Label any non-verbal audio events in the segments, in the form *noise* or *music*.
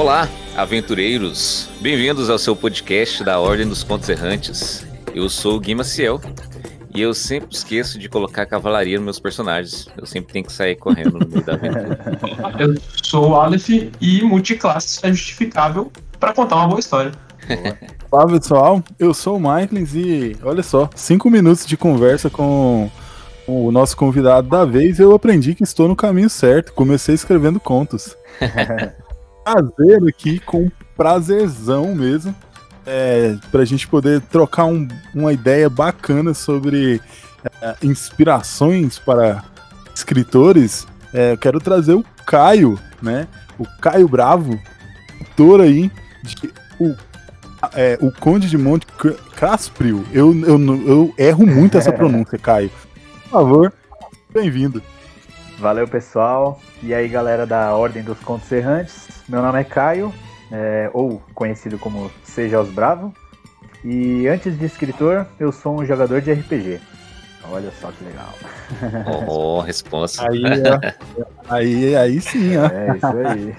Olá, aventureiros! Bem-vindos ao seu podcast da Ordem dos Contos Errantes. Eu sou o Gui Maciel e eu sempre esqueço de colocar cavalaria nos meus personagens. Eu sempre tenho que sair correndo no meio da aventura. *laughs* Eu sou o Aleph e multiclasse é justificável para contar uma boa história. *laughs* Olá pessoal, eu sou o Michaels e olha só, cinco minutos de conversa com o nosso convidado da vez eu aprendi que estou no caminho certo. Comecei escrevendo contos. *laughs* Prazer aqui, com prazerzão mesmo, é, para a gente poder trocar um, uma ideia bacana sobre é, inspirações para escritores. É, eu quero trazer o Caio, né? O Caio Bravo, autor aí de o é, o Conde de Monte Casprio. Eu, eu, eu erro muito essa *laughs* pronúncia, Caio. Por favor, bem-vindo. Valeu, pessoal. E aí, galera da Ordem dos Contos Errantes. Meu nome é Caio, é, ou conhecido como Seja os Bravo. E antes de escritor, eu sou um jogador de RPG. Olha só que legal. Oh, resposta. Aí, aí, aí sim, ó. É isso aí.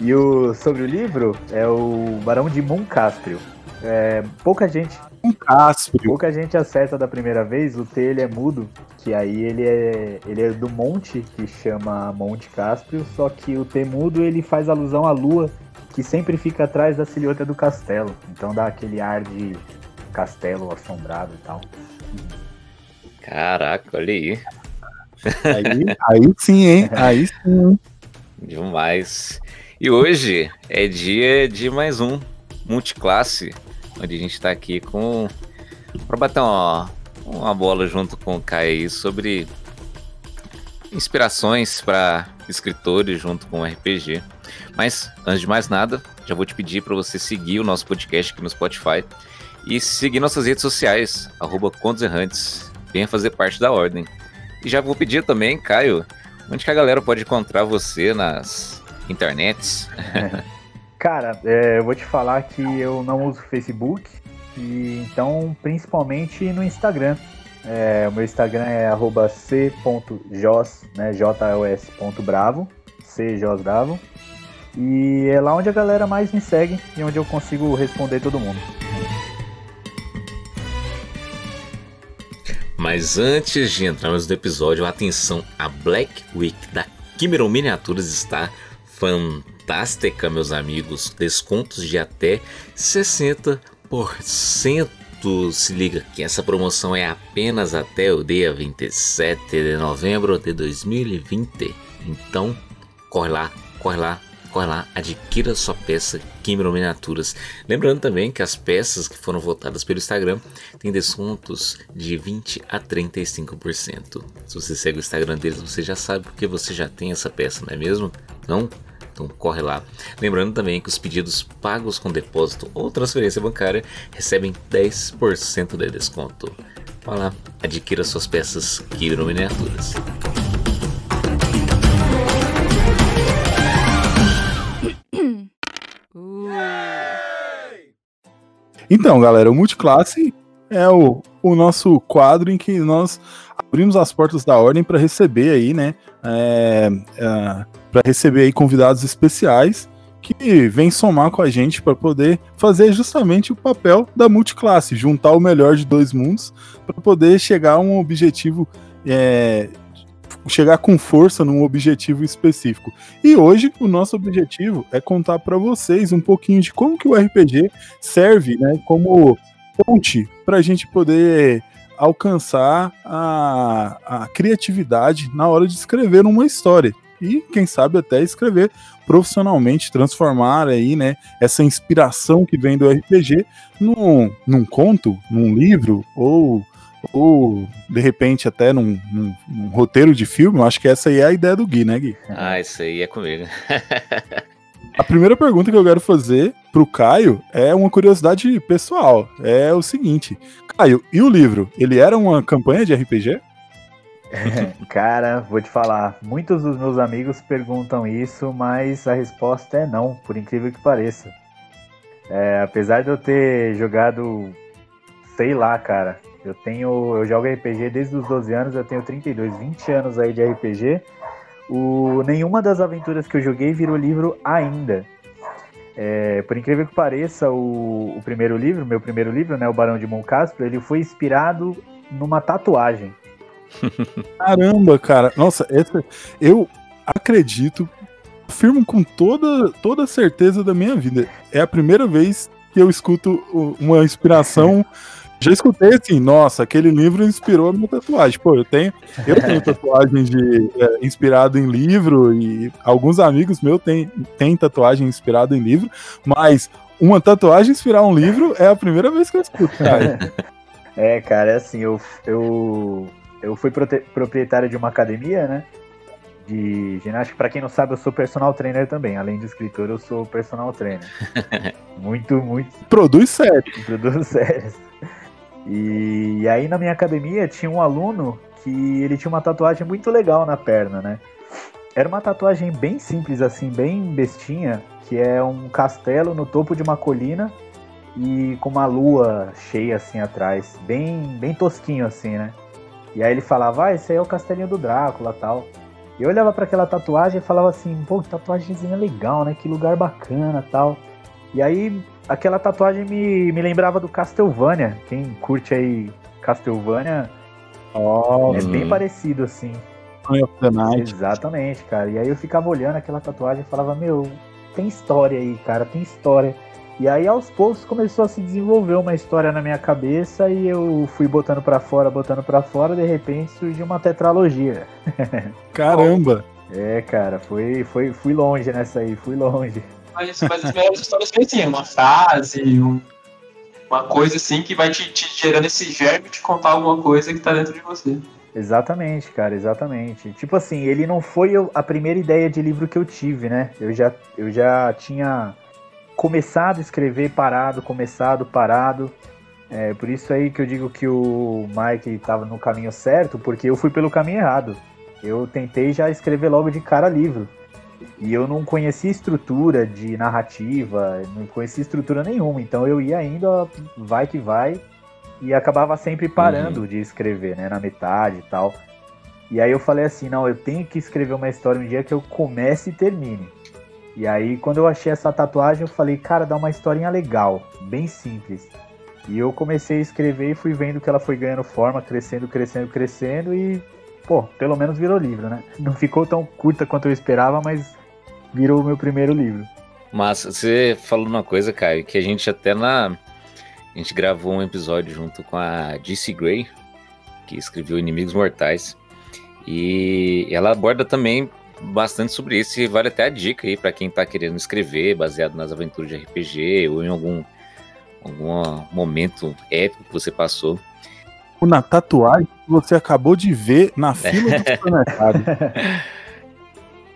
E o, sobre o livro, é o Barão de Moncasprio. É, pouca gente. Moncasprio. Pouca gente acerta da primeira vez, o T ele é mudo, que aí ele é, ele é do monte, que chama Monte Cásprio, só que o T mudo ele faz alusão à lua, que sempre fica atrás da silhueta do castelo. Então dá aquele ar de castelo assombrado e tal. Caraca, olha aí. Aí, aí sim, hein? *laughs* Aí sim. Demais. E hoje é dia de mais um multiclasse, onde a gente está aqui com para bater uma, uma bola junto com o Kai sobre inspirações para escritores junto com RPG. Mas antes de mais nada, já vou te pedir para você seguir o nosso podcast aqui no Spotify e seguir nossas redes sociais, arroba Contos Errantes. Venha fazer parte da ordem. E já vou pedir também, Caio, onde que a galera pode encontrar você nas internets? *laughs* Cara, é, eu vou te falar que eu não uso Facebook, e então principalmente no Instagram. É, o meu Instagram é c.jos, né, jos.bravo, cjosbravo. E é lá onde a galera mais me segue e onde eu consigo responder todo mundo. Mas antes de entrarmos no episódio, atenção, a Black Week da Kimeron Miniaturas está fantástica, meus amigos. Descontos de até 60%. Se liga que essa promoção é apenas até o dia 27 de novembro de 2020. Então, corre lá, corre lá, corre lá, adquira sua peça Kimero Miniaturas. Lembrando também que as peças que foram votadas pelo Instagram têm descontos de 20 a 35%. Se você segue o Instagram deles, você já sabe porque você já tem essa peça, não é mesmo? Não? Então corre lá. Lembrando também que os pedidos pagos com depósito ou transferência bancária recebem 10% de desconto. Vá lá, adquira suas peças Kiro Miniaturas. *coughs* Então, galera, o Multiclasse é o, o nosso quadro em que nós abrimos as portas da ordem para receber aí, né? É, é, para receber aí convidados especiais que vêm somar com a gente para poder fazer justamente o papel da multiclasse, juntar o melhor de dois mundos para poder chegar a um objetivo, é, chegar com força num objetivo específico. E hoje o nosso objetivo é contar para vocês um pouquinho de como que o RPG serve, né, como ponte para a gente poder alcançar a, a criatividade na hora de escrever uma história e quem sabe até escrever profissionalmente, transformar aí, né, essa inspiração que vem do RPG num, num conto, num livro ou ou de repente até num, num, num, roteiro de filme, eu acho que essa aí é a ideia do Gui, né, Gui? Ah, isso aí é comigo. *laughs* a primeira pergunta que eu quero fazer pro Caio é uma curiosidade pessoal. É o seguinte, Caio, e o livro? Ele era uma campanha de RPG? cara, vou te falar, muitos dos meus amigos perguntam isso, mas a resposta é não, por incrível que pareça. É, apesar de eu ter jogado, sei lá, cara, eu tenho, eu jogo RPG desde os 12 anos, eu tenho 32, 20 anos aí de RPG. O, nenhuma das aventuras que eu joguei virou livro ainda. É, por incrível que pareça, o, o, primeiro livro, meu primeiro livro, né, o Barão de Moncaspro, ele foi inspirado numa tatuagem. *laughs* Caramba, cara. Nossa, essa, eu acredito, afirmo com toda, toda certeza da minha vida. É a primeira vez que eu escuto uma inspiração *laughs* Já escutei assim, nossa, aquele livro inspirou a minha tatuagem. Pô, eu tenho, eu tenho *laughs* tatuagem de é, inspirado em livro e alguns amigos meus têm, têm tatuagem inspirada em livro, mas uma tatuagem inspirar um livro é a primeira vez que eu escuto, *laughs* cara. É, cara, é assim, eu, eu, eu fui proprietário de uma academia, né? De ginástica. Para quem não sabe, eu sou personal trainer também. Além de escritor, eu sou personal trainer. *laughs* muito, muito. Produz sério. Produz sério. E, e aí na minha academia tinha um aluno que ele tinha uma tatuagem muito legal na perna, né? Era uma tatuagem bem simples assim, bem bestinha, que é um castelo no topo de uma colina e com uma lua cheia assim atrás, bem bem tosquinho assim, né? E aí ele falava, ah, esse aí é o castelinho do Drácula tal. E eu olhava para aquela tatuagem e falava assim, pô, que tatuagemzinha legal, né? Que lugar bacana tal. E aí aquela tatuagem me, me lembrava do Castlevania. Quem curte aí Castlevania oh, é bem parecido assim. Exatamente, cara. E aí eu ficava olhando aquela tatuagem e falava, meu, tem história aí, cara, tem história. E aí aos poucos começou a se desenvolver uma história na minha cabeça e eu fui botando para fora, botando para fora, de repente surgiu uma tetralogia. *laughs* Caramba! é, cara, foi, foi, fui longe nessa aí, fui longe. Mas, mas as melhores histórias são assim, uma frase, um, uma coisa assim que vai te, te gerando esse germe de contar alguma coisa que tá dentro de você. Exatamente, cara, exatamente. Tipo assim, ele não foi a primeira ideia de livro que eu tive, né? Eu já, eu já tinha começado a escrever parado, começado parado. É por isso aí que eu digo que o Mike estava no caminho certo, porque eu fui pelo caminho errado. Eu tentei já escrever logo de cara livro. E eu não conhecia estrutura de narrativa, não conhecia estrutura nenhuma. Então eu ia ainda, vai que vai, e acabava sempre parando uhum. de escrever, né? Na metade e tal. E aí eu falei assim, não, eu tenho que escrever uma história um dia que eu comece e termine. E aí quando eu achei essa tatuagem, eu falei, cara, dá uma historinha legal, bem simples. E eu comecei a escrever e fui vendo que ela foi ganhando forma, crescendo, crescendo, crescendo e pô, pelo menos virou livro, né? Não ficou tão curta quanto eu esperava, mas virou o meu primeiro livro. Mas você falou uma coisa, Caio, que a gente até na. A gente gravou um episódio junto com a DC Gray, que escreveu Inimigos Mortais. E ela aborda também bastante sobre isso e vale até a dica aí para quem tá querendo escrever baseado nas aventuras de RPG ou em algum, algum momento épico que você passou na tatuagem que você acabou de ver na fila do *laughs* supermercado.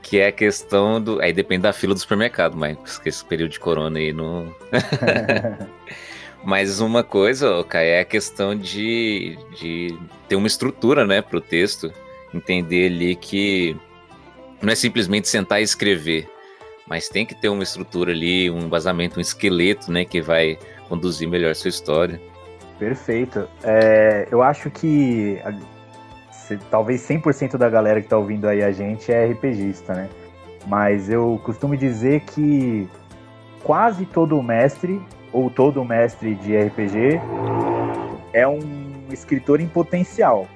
que é a questão do. Aí depende da fila do supermercado, mas esse período de corona aí não. *laughs* mas uma coisa, Kai, é a questão de, de ter uma estrutura, né, pro texto. Entender ali que não é simplesmente sentar e escrever, mas tem que ter uma estrutura ali, um embasamento, um esqueleto, né, que vai conduzir melhor a sua história. Perfeito. É, eu acho que se, talvez 100% da galera que está ouvindo aí a gente é RPGista, né? Mas eu costumo dizer que quase todo mestre, ou todo mestre de RPG, é um escritor em potencial.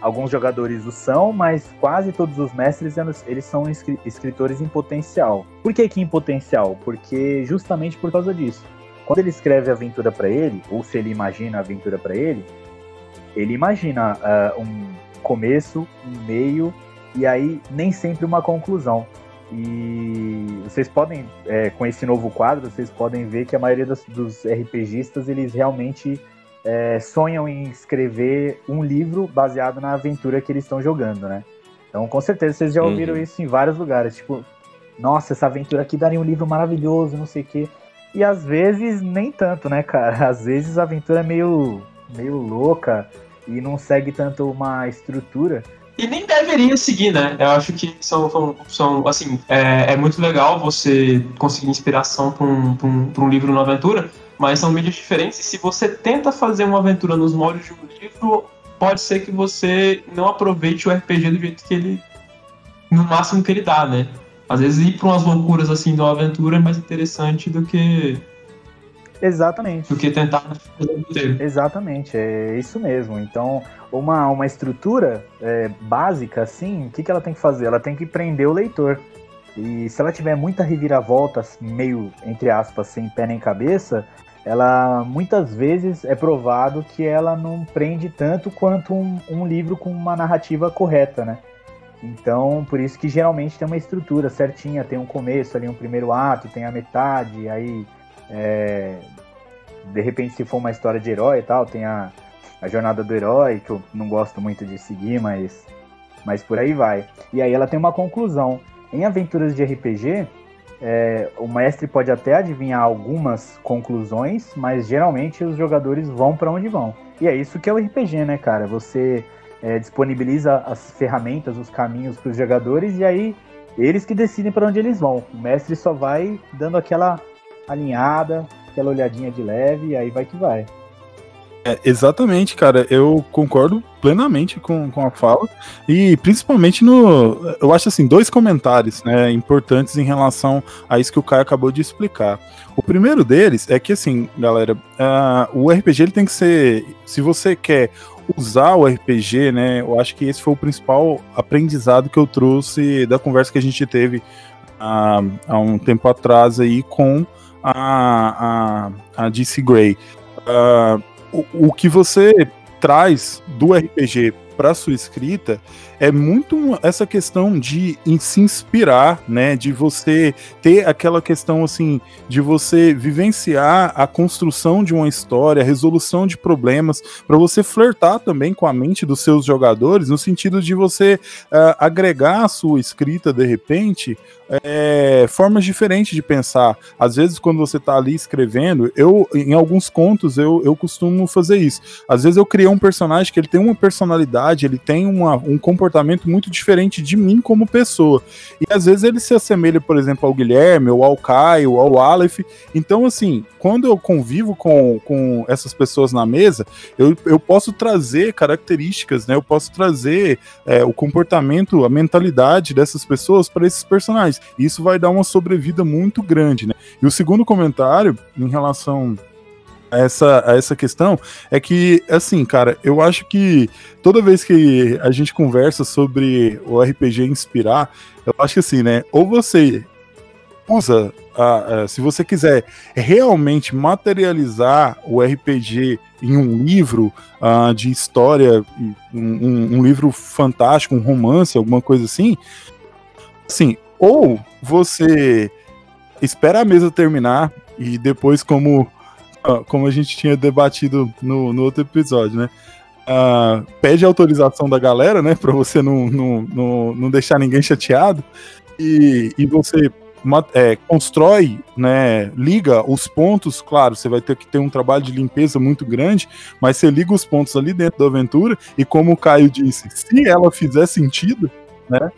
Alguns jogadores o são, mas quase todos os mestres eles são escritores em potencial. Por que, que em potencial? Porque justamente por causa disso quando ele escreve a aventura para ele, ou se ele imagina a aventura para ele, ele imagina uh, um começo, um meio e aí nem sempre uma conclusão. E vocês podem, é, com esse novo quadro, vocês podem ver que a maioria dos, dos RPGistas eles realmente é, sonham em escrever um livro baseado na aventura que eles estão jogando, né? Então, com certeza vocês já ouviram uhum. isso em vários lugares, tipo, nossa, essa aventura aqui daria um livro maravilhoso, não sei o quê. E às vezes nem tanto, né, cara? Às vezes a aventura é meio, meio louca e não segue tanto uma estrutura. E nem deveria seguir, né? Eu acho que são, são, assim, é, é, muito legal você conseguir inspiração para um, um, um livro, uma aventura, mas são mídias diferentes. E se você tenta fazer uma aventura nos moldes de um livro, pode ser que você não aproveite o RPG do jeito que ele, no máximo que ele dá, né? Às vezes ir para umas loucuras assim de uma aventura é mais interessante do que Exatamente. do que tentar fazer o. Exatamente, é isso mesmo. Então, uma, uma estrutura é, básica, assim, o que, que ela tem que fazer? Ela tem que prender o leitor. E se ela tiver muita reviravolta, meio, entre aspas, sem pé nem cabeça, ela muitas vezes é provado que ela não prende tanto quanto um, um livro com uma narrativa correta, né? Então, por isso que geralmente tem uma estrutura certinha, tem um começo ali, um primeiro ato, tem a metade, aí é, de repente se for uma história de herói e tal, tem a, a jornada do herói, que eu não gosto muito de seguir, mas, mas por aí vai. E aí ela tem uma conclusão. Em aventuras de RPG, é, o mestre pode até adivinhar algumas conclusões, mas geralmente os jogadores vão para onde vão. E é isso que é o RPG, né, cara? Você é, disponibiliza as ferramentas, os caminhos para os jogadores e aí eles que decidem para onde eles vão. O mestre só vai dando aquela alinhada, aquela olhadinha de leve e aí vai que vai. É, exatamente, cara. Eu concordo plenamente com, com a fala. E principalmente no. Eu acho assim, dois comentários né, importantes em relação a isso que o Caio acabou de explicar. O primeiro deles é que, assim, galera, uh, o RPG ele tem que ser. Se você quer usar o RPG, né? Eu acho que esse foi o principal aprendizado que eu trouxe da conversa que a gente teve uh, há um tempo atrás aí com a, a, a DC Grey. Uh, o, o que você traz do RPG para sua escrita é muito essa questão de se inspirar, né, de você ter aquela questão assim de você vivenciar a construção de uma história, a resolução de problemas, para você flertar também com a mente dos seus jogadores, no sentido de você uh, agregar a sua escrita de repente é, formas diferentes de pensar. Às vezes, quando você está ali escrevendo, eu, em alguns contos, eu, eu costumo fazer isso. Às vezes eu criei um personagem que ele tem uma personalidade, ele tem uma, um comportamento muito diferente de mim como pessoa. E às vezes ele se assemelha, por exemplo, ao Guilherme, ou ao Caio, ao Aleph. Então, assim, quando eu convivo com, com essas pessoas na mesa, eu, eu posso trazer características, né? Eu posso trazer é, o comportamento, a mentalidade dessas pessoas para esses personagens mais. Isso vai dar uma sobrevida muito grande, né? E o segundo comentário, em relação a essa, a essa questão, é que, assim, cara, eu acho que toda vez que a gente conversa sobre o RPG inspirar, eu acho que assim, né? Ou você usa, a, a, se você quiser realmente materializar o RPG em um livro uh, de história, um, um, um, livro fantástico, um romance, alguma coisa assim, assim, ou você espera a mesa terminar e depois, como, como a gente tinha debatido no, no outro episódio, né? Uh, pede autorização da galera, né? Pra você não, não, não, não deixar ninguém chateado. E, e você é, constrói, né, liga os pontos, claro, você vai ter que ter um trabalho de limpeza muito grande, mas você liga os pontos ali dentro da aventura, e como o Caio disse, se ela fizer sentido, né,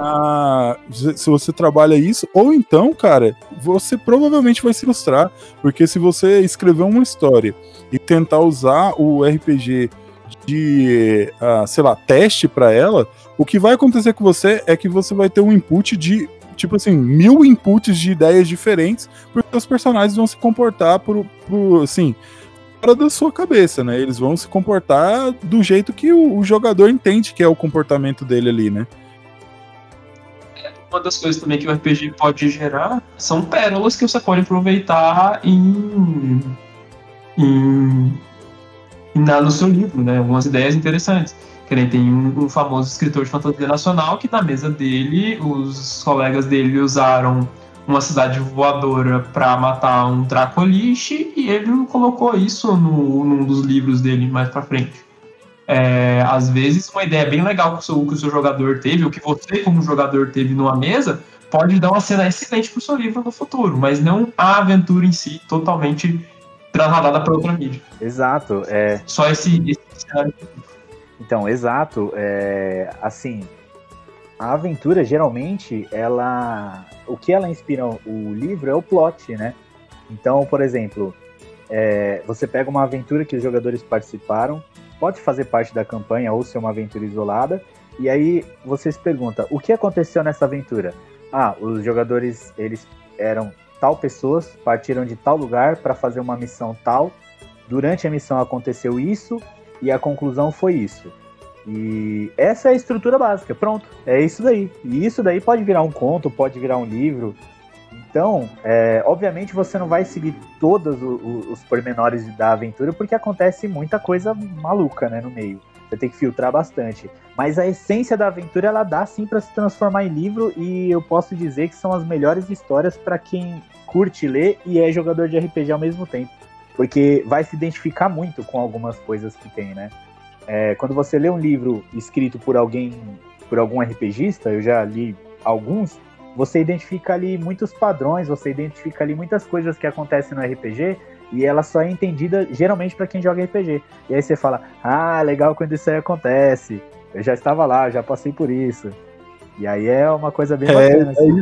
ah, se você trabalha isso, ou então, cara, você provavelmente vai se frustrar, porque se você escrever uma história e tentar usar o RPG de, uh, sei lá, teste para ela, o que vai acontecer com você é que você vai ter um input de, tipo assim, mil inputs de ideias diferentes, porque os personagens vão se comportar por, por assim, fora da sua cabeça, né? Eles vão se comportar do jeito que o, o jogador entende que é o comportamento dele ali, né? Uma das coisas também que o RPG pode gerar são pérolas que você pode aproveitar em, em, em no seu livro, né? Algumas ideias interessantes. Que nem tem um, um, famoso escritor de fantasia nacional que na mesa dele, os colegas dele usaram uma cidade voadora para matar um Dracoliche e ele colocou isso no, num dos livros dele mais para frente. É, às vezes, uma ideia bem legal que o, seu, que o seu jogador teve, ou que você, como jogador, teve numa mesa, pode dar uma cena excelente para o seu livro no futuro, mas não a aventura em si totalmente trasladada para outra mídia. Exato. É... Só esse, esse cenário. Então, exato. É, assim, a aventura geralmente, ela, o que ela inspira o livro é o plot, né? Então, por exemplo, é, você pega uma aventura que os jogadores participaram, pode fazer parte da campanha ou ser uma aventura isolada. E aí você se pergunta, o que aconteceu nessa aventura? ah, os jogadores eles eram tal pessoas, partiram de tal lugar para fazer uma missão tal. Durante a missão aconteceu isso e a conclusão foi isso. E essa é a estrutura básica, pronto, é isso daí. E isso daí pode virar um conto, pode virar um livro. Então, é, obviamente você não vai seguir todos os, os pormenores da aventura, porque acontece muita coisa maluca né, no meio. Você tem que filtrar bastante. Mas a essência da aventura ela dá sim para se transformar em livro e eu posso dizer que são as melhores histórias para quem curte ler e é jogador de RPG ao mesmo tempo, porque vai se identificar muito com algumas coisas que tem, né? É, quando você lê um livro escrito por alguém, por algum RPGista, eu já li alguns, você identifica ali muitos padrões, você identifica ali muitas coisas que acontecem no RPG e ela só é entendida geralmente para quem joga RPG. E aí você fala: "Ah, legal quando isso aí acontece. Eu já estava lá, já passei por isso". E aí é uma coisa bem É, bacana. é assim.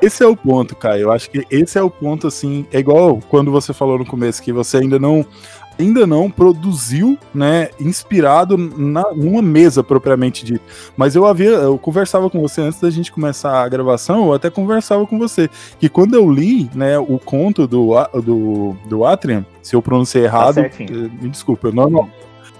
Esse é o ponto, Caio. Eu acho que esse é o ponto, assim. É igual quando você falou no começo que você ainda não ainda não produziu, né, inspirado na, numa mesa propriamente dita. Mas eu havia, eu conversava com você antes da gente começar a gravação, eu até conversava com você que quando eu li, né, o conto do do, do Atrium, se eu pronunciei errado, certinho. eh, me desculpa, normal,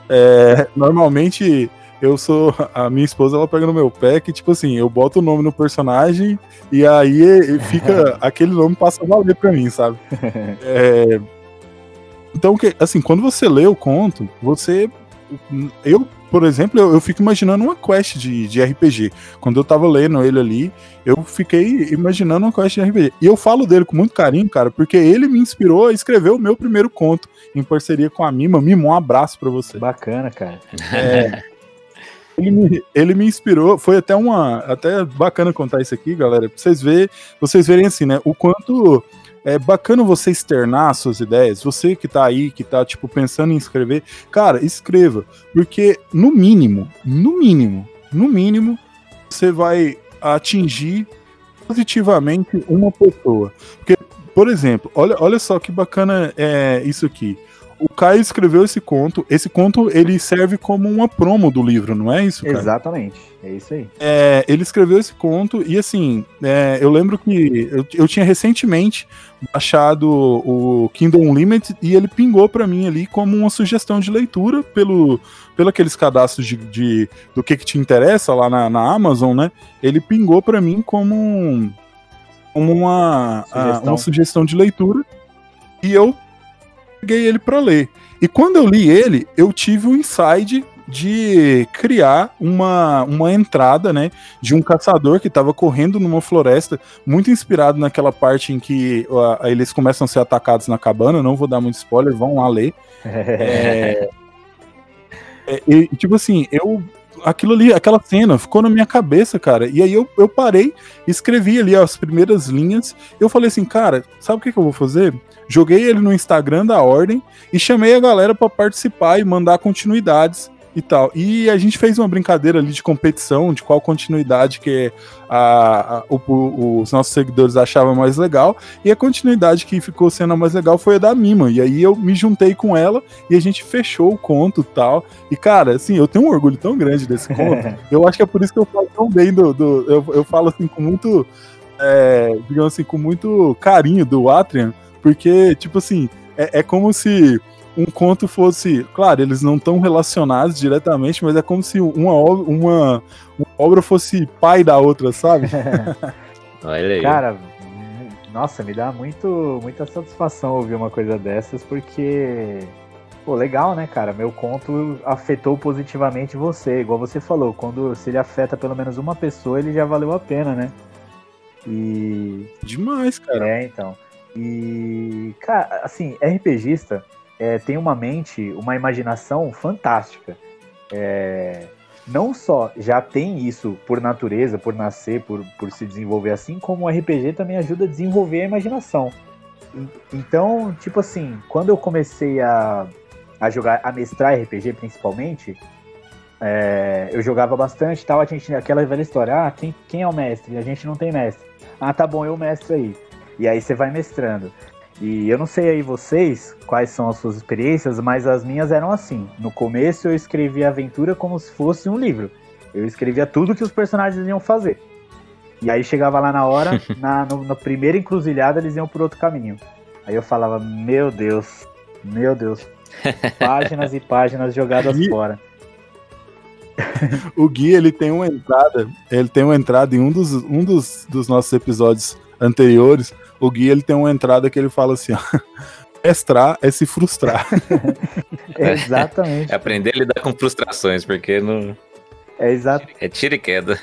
é, normalmente eu sou a minha esposa ela pega no meu pé que tipo assim eu boto o nome no personagem e aí eh, fica *laughs* aquele nome passa a valer pra mim sabe É, *laughs* então que assim quando você lê o conto você eu por exemplo eu, eu fico imaginando uma quest de, de RPG quando eu tava lendo ele ali eu fiquei imaginando uma quest de RPG e eu falo dele com muito carinho cara porque ele me inspirou a escrever o meu primeiro conto em parceria com a Mima Mima um abraço pra você Bacana, cara. é, ele, me, ele me inspirou, foi até uma. Até bacana contar isso aqui, galera, pra vocês verem, vocês verem assim, né? O quanto é bacana você externar suas ideias. Você que tá aí, que tá, tipo, pensando em escrever, cara, escreva. Porque, no mínimo, no mínimo, no mínimo, você vai atingir positivamente uma pessoa. Porque, por exemplo, olha, olha só que bacana é isso aqui. O Caio escreveu esse conto. Esse conto ele serve como uma promo do livro, não é isso? Exatamente. É isso aí. É, ele escreveu esse conto e assim, é, eu lembro que eu, eu tinha recentemente baixado o Kindle Unlimited e ele pingou pra mim ali como uma sugestão de leitura pelo, pelo aqueles cadastros de, de- do que, que te interessa lá na, na Amazon, né? Ele pingou pra mim como, um- como uma, a- Sugestão. uma sugestão de leitura e eu peguei ele pra ler. E quando eu li ele, eu tive o insight de criar uma, uma entrada, né, de um caçador que estava correndo numa floresta, muito inspirado naquela parte em que ó, eles começam a ser atacados na cabana, não vou dar muito spoiler, vão lá ler. *laughs* É, é, e, tipo assim, eu aquilo ali, aquela cena ficou na minha cabeça, cara. E aí eu, eu parei, escrevi ali as primeiras linhas. Eu falei assim, cara, sabe o que, que eu vou fazer? Joguei ele no Instagram da Ordem e chamei a galera pra participar e mandar continuidades e tal. E a gente fez uma brincadeira ali de competição, de qual continuidade que a, a- o- os nossos seguidores achavam mais legal. E a continuidade que ficou sendo a mais legal foi a da Mima. E aí eu me juntei com ela e a gente fechou o conto e tal. E, cara, assim, eu tenho um orgulho tão grande desse conto. *laughs* eu acho que é por isso que eu falo tão bem do. do- eu, eu falo assim com muito. é, digamos assim, com muito carinho do Atrium, porque, tipo assim, é, é como se um conto fosse. Claro, eles não estão relacionados diretamente, mas é como se uma, uma, uma obra fosse pai da outra, sabe? *laughs* Olha aí. Cara, nossa, me dá muito, muita satisfação ouvir uma coisa dessas, porque, pô, legal, né, cara? Meu conto afetou positivamente você, igual você falou, quando se ele afeta pelo menos uma pessoa, ele já valeu a pena, né? E Demais, cara. é, então. E, cara, assim, RPGista é, tem uma mente, uma imaginação fantástica. É, não só já tem isso por natureza, por nascer, por, por se desenvolver assim, como o RPG também ajuda a desenvolver a imaginação. Então, tipo assim, quando eu comecei a, a jogar, a mestrar RPG principalmente, é, eu jogava bastante tal, a gente, aquela velha história, ah, quem, quem é o mestre? A gente não tem mestre. Ah, tá bom, eu mestre aí. E aí você vai mestrando. E eu não sei aí vocês quais são as suas experiências, mas as minhas eram assim. No começo eu escrevia a aventura como se fosse um livro. Eu escrevia tudo que os personagens iam fazer. E aí chegava lá na hora, *laughs* na no, na primeira encruzilhada eles iam por outro caminho. Aí eu falava, meu Deus, meu Deus. *laughs* Páginas e páginas jogadas E- fora. O Gui, ele tem uma entrada, ele tem uma entrada em um dos, um dos, dos nossos episódios anteriores. O Gui, ele tem uma entrada que ele fala assim, ó. *laughs* Mestrar é se frustrar. *laughs* *laughs* Exatamente. É aprender a lidar com frustrações, porque não... É exa é tiro e queda.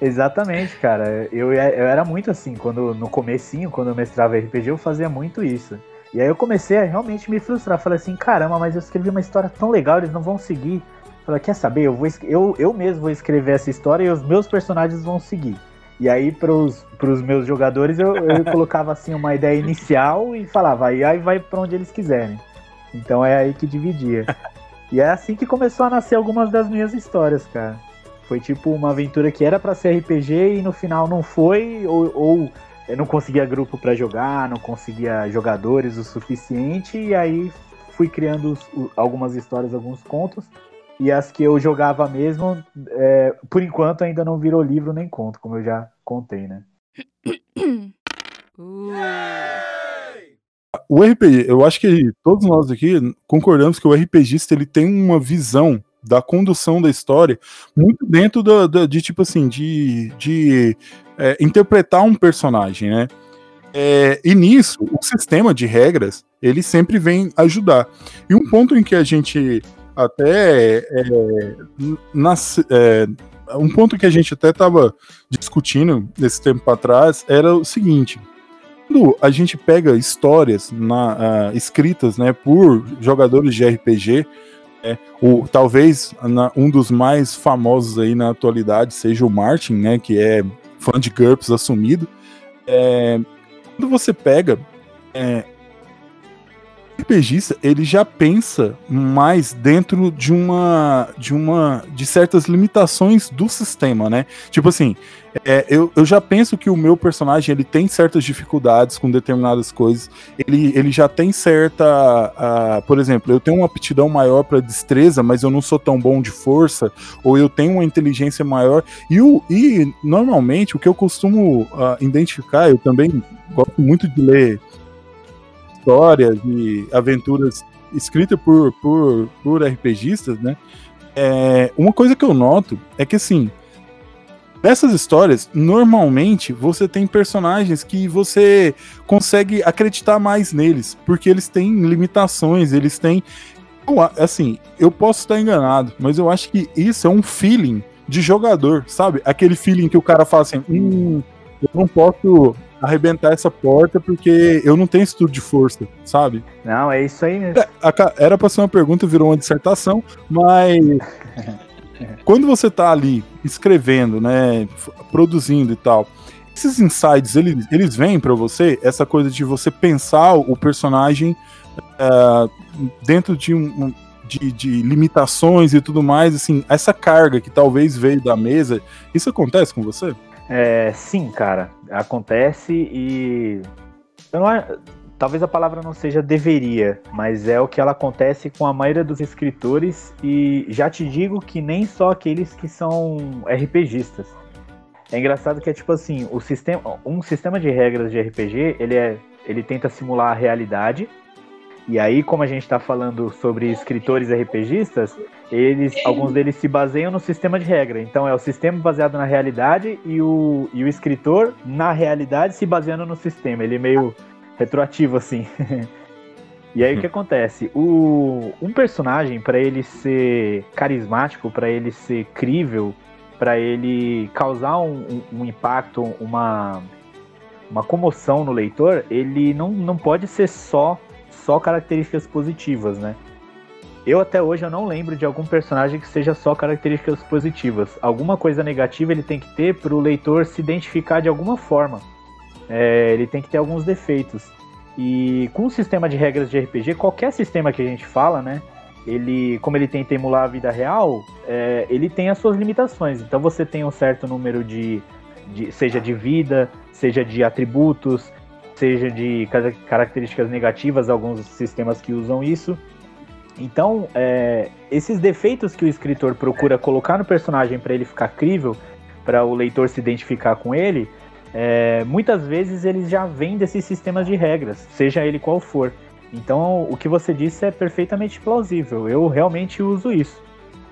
exatamente, cara. Eu, eu era muito assim, quando no comecinho, quando eu mestrava RPG, eu fazia muito isso. E aí eu comecei a realmente me frustrar. Falei assim, caramba, mas eu escrevi uma história tão legal, eles não vão seguir. Falei, quer saber? Eu, vou, eu, eu mesmo vou escrever essa história e os meus personagens vão seguir. E aí, pros, pros meus jogadores, eu, eu *laughs* colocava assim uma ideia inicial e falava, aí, aí vai pra onde eles quiserem. Então é aí que dividia. E é assim que começou a nascer algumas das minhas histórias, cara. Foi tipo uma aventura que era pra ser RPG e no final não foi, ou, ou eu não conseguia grupo pra jogar, não conseguia jogadores o suficiente, e aí fui criando os- algumas histórias, alguns contos. E as que eu jogava mesmo, é, por enquanto ainda não virou livro nem conto, como eu já contei, né? O RPG, eu acho que todos nós aqui concordamos que o RPGista ele tem uma visão da condução da história muito dentro da, da- de tipo assim de, de é, interpretar um personagem, né? É, e nisso o sistema de regras ele sempre vem ajudar. E um ponto em que a gente até é, nas, é, um ponto que a gente até estava discutindo nesse tempo atrás era o seguinte: quando a gente pega histórias na- ah, escritas né, por jogadores de RPG, é, o, talvez na- um dos mais famosos aí na atualidade seja o Martin, né, que é fã de GURPS assumido. É, quando você pega é, RPGista, ele já pensa mais dentro de uma de uma de certas limitações do sistema, né? Tipo assim, é, eu, eu já penso que o meu personagem ele tem certas dificuldades com determinadas coisas. Ele, ele já tem certa. por exemplo, eu tenho uma aptidão maior para destreza, mas eu não sou tão bom de força, ou eu tenho uma inteligência maior. E, o, e normalmente o que eu costumo ah, identificar, eu também gosto muito de ler histórias e aventuras escritas por, por, por RPGistas, né? É, uma coisa que eu noto é que assim. Nessas histórias, normalmente você tem personagens que você consegue acreditar mais neles, porque eles têm limitações, eles têm. Assim, eu posso estar enganado, mas eu acho que isso é um feeling de jogador, sabe? Aquele feeling que o cara fala assim: hum, eu não posso arrebentar essa porta porque eu não tenho estudo de força, sabe? Não, é isso aí mesmo. Ca- Era pra ser uma pergunta, virou uma dissertação, mas *laughs* quando você tá ali escrevendo, né, produzindo e tal, esses insights, eles, eles vêm pra você, essa coisa de você pensar o personagem ah, dentro de, um, um- de, de limitações e tudo mais, assim, essa carga que talvez veio da mesa, isso acontece com você? É, sim, cara, acontece e não a- talvez a palavra não seja deveria, mas é o que ela acontece com a maioria dos escritores e já te digo que nem só aqueles que são RPGistas. É engraçado que é tipo assim, o sistema, um sistema de regras de RPG, ele é, ele tenta simular a realidade. E aí, como a gente tá falando sobre escritores RPGistas, eles, alguns deles se baseiam no sistema de regra. Então é o sistema baseado na realidade e o, e o escritor na realidade se baseando no sistema. Ele é meio retroativo assim. *laughs* e aí o que acontece? O, um personagem para ele ser carismático, para ele ser crível, para ele causar um, um- um impacto, uma uma comoção no leitor, ele não, não pode ser só só características positivas, né? Eu até hoje eu não lembro de algum personagem que seja só características positivas. Alguma coisa negativa ele tem que ter para o leitor se identificar de alguma forma. É, ele tem que ter alguns defeitos. E com o sistema de regras de RPG, qualquer sistema que a gente fala, né? Ele, como ele tenta emular a vida real, é, ele tem as suas limitações. Então você tem um certo número de, de seja de vida, seja de atributos, seja de cara- características negativas, alguns sistemas que usam isso. Então, é, esses defeitos que o escritor procura colocar no personagem para ele ficar crível, para o leitor se identificar com ele, é, muitas vezes eles já vêm desses sistemas de regras, seja ele qual for. Então, o que você disse é perfeitamente plausível. Eu realmente uso isso.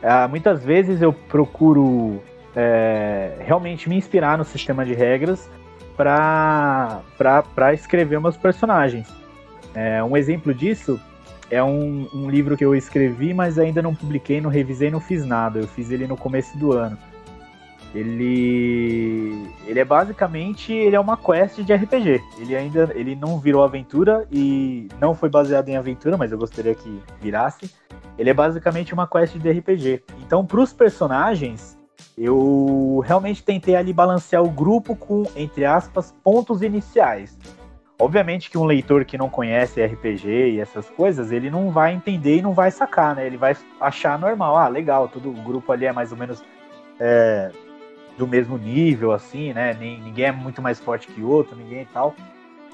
Ah, muitas vezes eu procuro é, realmente me inspirar no sistema de regras para escrever meus personagens. É, um exemplo disso é um, um, livro que eu escrevi, mas ainda não publiquei, não revisei, não fiz nada. Eu fiz ele no começo do ano. Ele, ele é basicamente ele é uma quest de RPG. Ele ainda ele não virou aventura e não foi baseado em aventura, mas eu gostaria que virasse. Ele é basicamente uma quest de RPG. Então, para os personagens, eu realmente tentei ali balancear o grupo com entre aspas pontos iniciais. Obviamente que um leitor que não conhece RPG e essas coisas, ele não vai entender e não vai sacar, né? Ele vai achar normal, ah, legal, todo o grupo ali é mais ou menos é, do mesmo nível, assim, né? ninguém é muito mais forte que outro, ninguém e tal.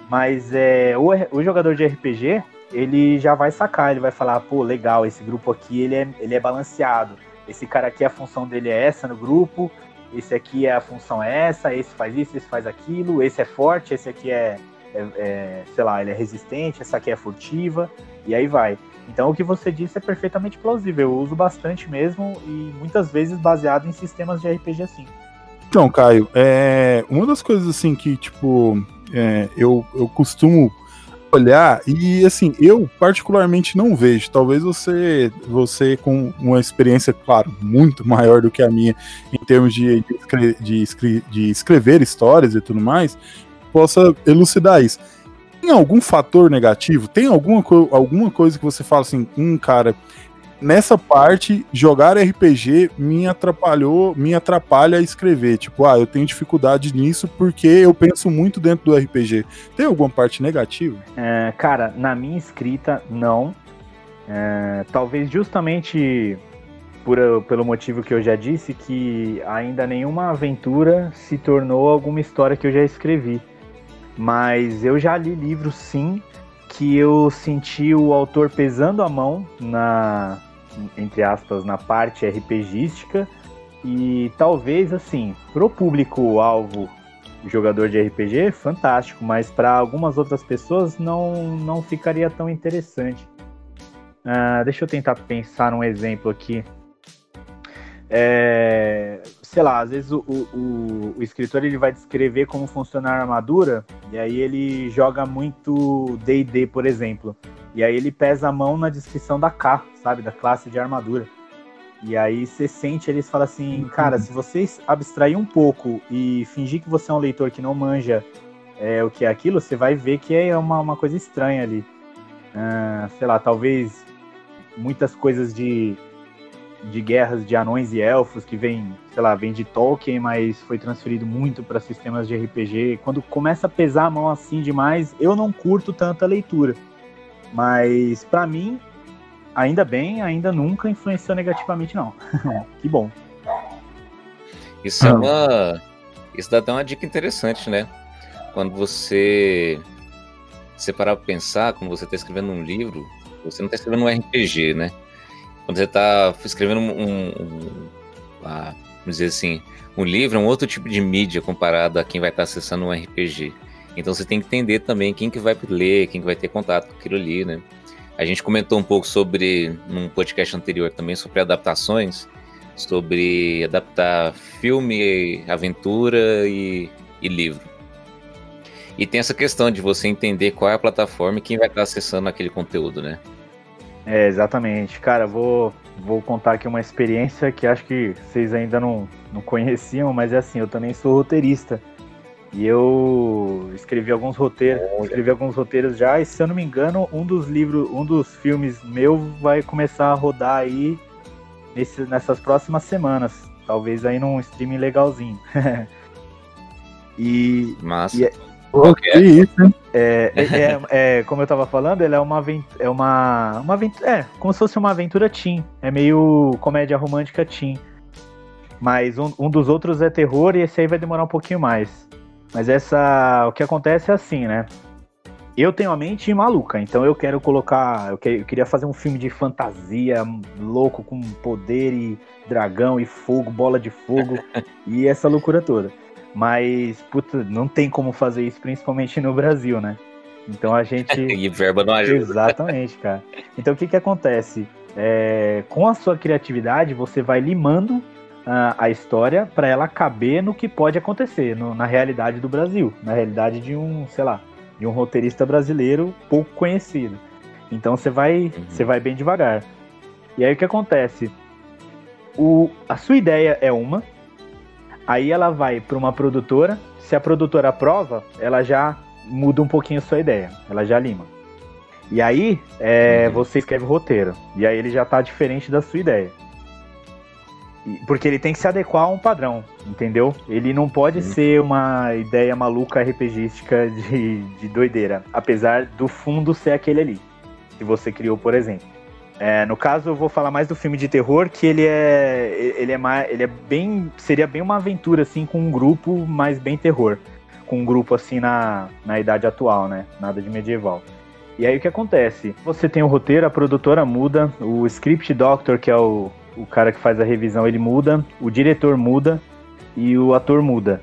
Mas é, o, o jogador de RPG, ele já vai sacar, ele vai falar, pô, legal, esse grupo aqui, ele é, ele é balanceado. Esse cara aqui, a função dele é essa no grupo, esse aqui é a função é essa, esse faz isso, esse faz aquilo, esse é forte, esse aqui é é, é, sei lá, ele é resistente, essa aqui é furtiva, e aí vai. Então o que você disse é perfeitamente plausível, eu uso bastante mesmo e muitas vezes baseado em sistemas de RPG assim. Então, Caio, é, uma das coisas assim que, tipo, é, eu, eu costumo olhar e assim, eu particularmente não vejo. Talvez você, você com uma experiência, claro, muito maior do que a minha em termos de, de, de, de escrever histórias e tudo mais, possa elucidar isso. Tem algum fator negativo? Tem alguma, co alguma coisa que você fala assim, hum, cara, nessa parte, jogar RPG me atrapalhou, me atrapalha a escrever. Tipo, ah, eu tenho dificuldade nisso porque eu penso muito dentro do RPG. Tem alguma parte negativa? É, cara, na minha escrita, não. É, talvez justamente por, pelo motivo que eu já disse, que ainda nenhuma aventura se tornou alguma história que eu já escrevi. Mas eu já li livros sim que eu senti o autor pesando a mão na entre aspas na parte RPGística e talvez assim, pro público alvo jogador de RPG, fantástico, mas para algumas outras pessoas não não ficaria tão interessante. Uh, deixa eu tentar pensar um exemplo aqui. É, sei lá, às vezes o, o, o, escritor ele vai descrever como funciona a armadura, e aí ele joga muito DD, por exemplo. E aí ele pesa a mão na descrição da K, sabe? Da classe de armadura. E aí você sente, eles falam assim, uhum. cara, se vocês abstrair um pouco e fingir que você é um leitor que não manja é, o que é aquilo, você vai ver que é uma, uma coisa estranha ali. Uh, sei lá, talvez muitas coisas de de guerras de anões e elfos que vem, sei lá, vem de Tolkien, mas foi transferido muito para sistemas de RPG. Quando começa a pesar a mão assim demais, eu não curto tanta leitura. Mas para mim, ainda bem, ainda nunca influenciou negativamente não. *laughs* que bom. Isso é uma isso dá até uma dica interessante, né? Quando você você parar para pensar, como você está escrevendo um livro, você não está escrevendo um RPG, né? Quando você está escrevendo um, um, um ah, vamos dizer assim, um livro é um outro tipo de mídia comparado a quem vai estar tá acessando um RPG. Então você tem que entender também quem que vai ler, quem que vai ter contato com aquilo ali, né? A gente comentou um pouco sobre, num podcast anterior também, sobre adaptações, sobre adaptar filme, aventura e, e livro. E tem essa questão de você entender qual é a plataforma e quem vai estar acessando aquele conteúdo, né? É, exatamente. Cara, vou, vou contar aqui uma experiência que acho que vocês ainda não, não conheciam, mas é assim, eu também sou roteirista. E eu escrevi alguns roteiros, escrevi alguns roteiros já, e se eu não me engano, um dos livros, um dos filmes meu vai começar a rodar aí nesse, nessas próximas semanas. Talvez aí num streaming legalzinho. *laughs* e, Massa. E, é, Pô, que é isso, hein? É, é, é, é, como eu tava falando, ele é uma é uma, uma aventura, é, como se fosse uma aventura teen. É meio comédia romântica teen. Mas um, um dos outros é terror e esse aí vai demorar um pouquinho mais. Mas essa, o que acontece é assim, né? eu tenho a mente maluca, então eu quero colocar. Eu, que, eu, queria fazer um filme de fantasia louco com poder e dragão e fogo, bola de fogo *laughs* e essa loucura toda. Mas, puta, não tem como fazer isso, principalmente no Brasil, né? Então a gente. *laughs* e verba não ajuda. Exatamente, cara. Então o que que acontece? É, com a sua criatividade, você vai limando a história para ela caber no que pode acontecer, no, na realidade do Brasil, na realidade de um, sei lá, de um roteirista brasileiro pouco conhecido. Então você vai, uhum. você vai bem devagar. E aí o que acontece? O, a sua ideia é uma, aí ela vai para uma produtora. Se a produtora aprova, ela já muda um pouquinho a sua ideia, ela já lima. E aí é, uhum. você escreve o roteiro, e aí ele já está diferente da sua ideia. Porque ele tem que se adequar a um padrão, entendeu? Ele não pode uhum. ser uma ideia maluca RPGística de, de doideira, apesar do fundo ser aquele ali, que você criou, por exemplo. É, no caso, eu vou falar mais do filme de terror, que ele é, ele é, mais, ele é bem, seria bem uma aventura assim com um grupo, mas bem terror, com um grupo assim na, na idade atual, né? Nada de medieval. E aí o que acontece? Você tem o roteiro, a produtora muda, o script doctor, que é o, o cara que faz a revisão, ele muda, o diretor muda e o ator muda.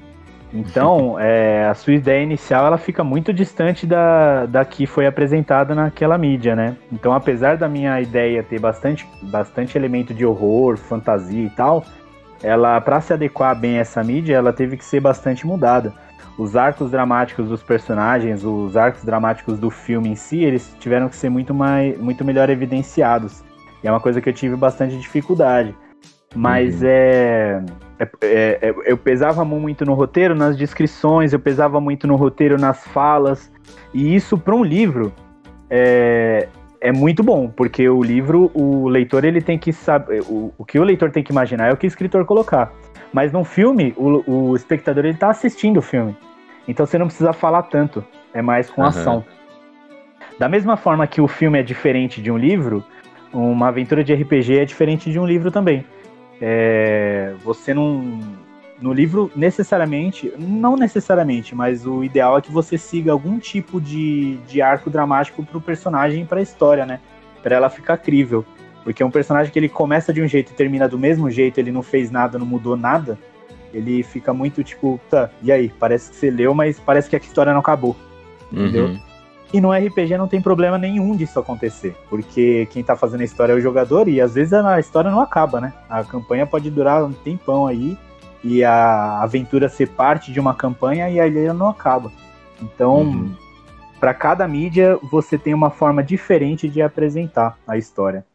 Então, *laughs* é, a sua ideia inicial ela fica muito distante da, da que foi apresentada naquela mídia, né? Então, apesar da minha ideia ter bastante, bastante elemento de horror, fantasia e tal, ela, para se adequar bem a essa mídia, ela teve que ser bastante mudada. Os arcos dramáticos dos personagens, os arcos dramáticos do filme em si, eles tiveram que ser muito, mais, muito melhor evidenciados. E é uma coisa que eu tive bastante dificuldade. Mas uhum. é, é, é, é, Eu pesava muito no roteiro, nas descrições, eu pesava muito no roteiro, nas falas. E isso, para um livro, é, é muito bom, porque o livro, o leitor, ele tem que saber. O, o que o leitor tem que imaginar é o que o escritor colocar. Mas no filme, o, o espectador ele tá assistindo o filme. Então você não precisa falar tanto. É mais com uhum. ação. Da mesma forma que o filme é diferente de um livro, uma aventura de RPG é diferente de um livro também. É, você não. No livro, necessariamente, não necessariamente, mas o ideal é que você siga algum tipo de, de arco dramático pro personagem e pra história, né? Pra ela ficar crível. Porque um personagem que ele começa de um jeito e termina do mesmo jeito, ele não fez nada, não mudou nada, ele fica muito tipo, tá, e aí? Parece que você leu, mas parece que a história não acabou. Entendeu? Uhum. E no RPG não tem problema nenhum disso acontecer, porque quem tá fazendo a história é o jogador e às vezes a história não acaba, né? A campanha pode durar um tempão aí e a aventura ser parte de uma campanha e a ilha não acaba. Então, uhum. para cada mídia, você tem uma forma diferente de apresentar a história.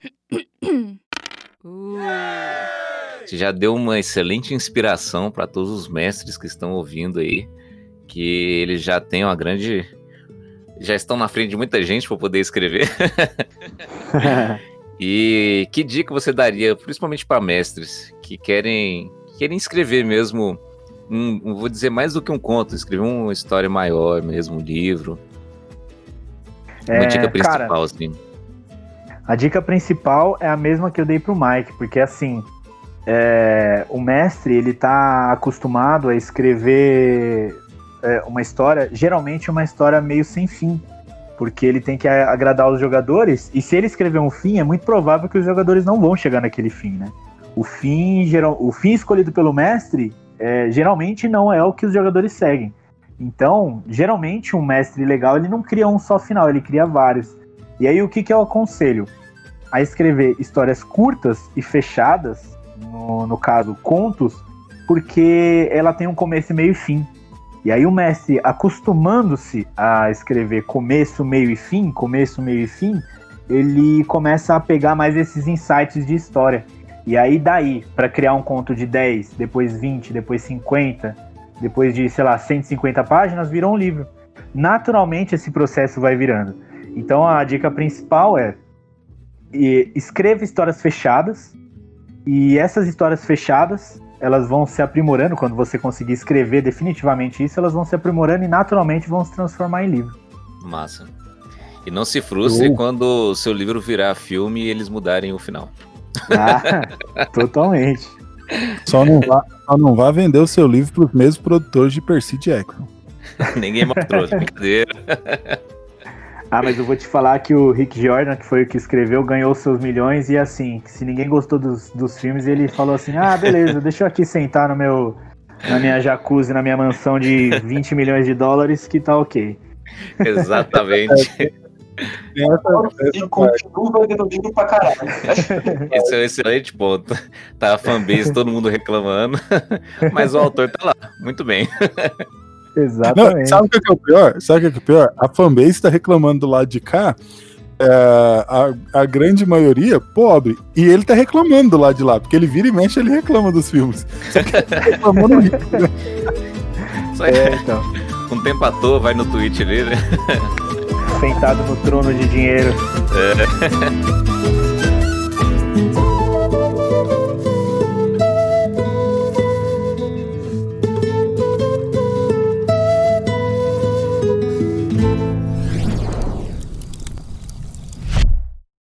Você já deu uma excelente inspiração para todos os mestres que estão ouvindo aí, que eles já têm uma grande já estão na frente de muita gente para poder escrever. *laughs* e que dica você daria, principalmente para mestres que querem, querem escrever mesmo, um, vou dizer mais do que um conto, escrever uma história maior mesmo, um livro? Uma é, dica principal, cara, assim. A dica principal é a mesma que eu dei pro Mike, porque assim, é, o mestre ele tá acostumado a escrever é, uma história, geralmente uma história meio sem fim. Porque ele tem que agradar os jogadores, e se ele escrever um fim, é muito provável que os jogadores não vão chegar naquele fim, né? O fim, geral, o fim escolhido pelo mestre é, geralmente não é o que os jogadores seguem. Então, geralmente um mestre legal ele não cria um só final, ele cria vários. E aí o que, que eu aconselho? A escrever histórias curtas e fechadas, no, no caso contos, porque ela tem um começo, meio e fim. E aí o mestre, acostumando-se a escrever começo, meio e fim, começo, meio e fim, ele começa a pegar mais esses insights de história. E aí daí, para criar um conto de 10, depois 20, depois 50, depois de, sei lá, 150 páginas, virou um livro. Naturalmente esse processo vai virando. Então a dica principal é escreva histórias fechadas e essas histórias fechadas elas vão se aprimorando quando você conseguir escrever definitivamente isso, elas vão se aprimorando e naturalmente vão se transformar em livro. Massa. E não se frustre uh. quando o seu livro virar filme e eles mudarem o final. Ah, *laughs* totalmente. Só não, vá, só não vá vender o seu livro para os mesmos produtores de Percy Jackson. *laughs* Ninguém mostrou, brincadeira. *laughs* Ah, mas eu vou te falar que o Rick Jordan, que foi o que escreveu, ganhou seus milhões e assim, se ninguém gostou dos, dos filmes, ele falou assim: ah, beleza, deixa eu aqui sentar no meu, na minha jacuzzi, na minha mansão de 20 milhões de dólares, que tá ok. Exatamente. *laughs* E continua livro pra caralho. *laughs* Esse é um excelente ponto. Tá a fanbase, todo mundo reclamando, *laughs* mas o autor tá lá. Muito bem. Não, Exatamente. sabe o que é o pior? Sabe o que é o pior? A fanbase tá reclamando do lado de cá. é, a, a grande maioria pobre. E ele tá reclamando do lado de lá, porque ele vira e mexe, ele reclama dos filmes. Só que ele tá reclamando *laughs* rico, É, então. um tempo à toa, vai no Twitch ali, né? Sentado no trono de dinheiro. É. *laughs*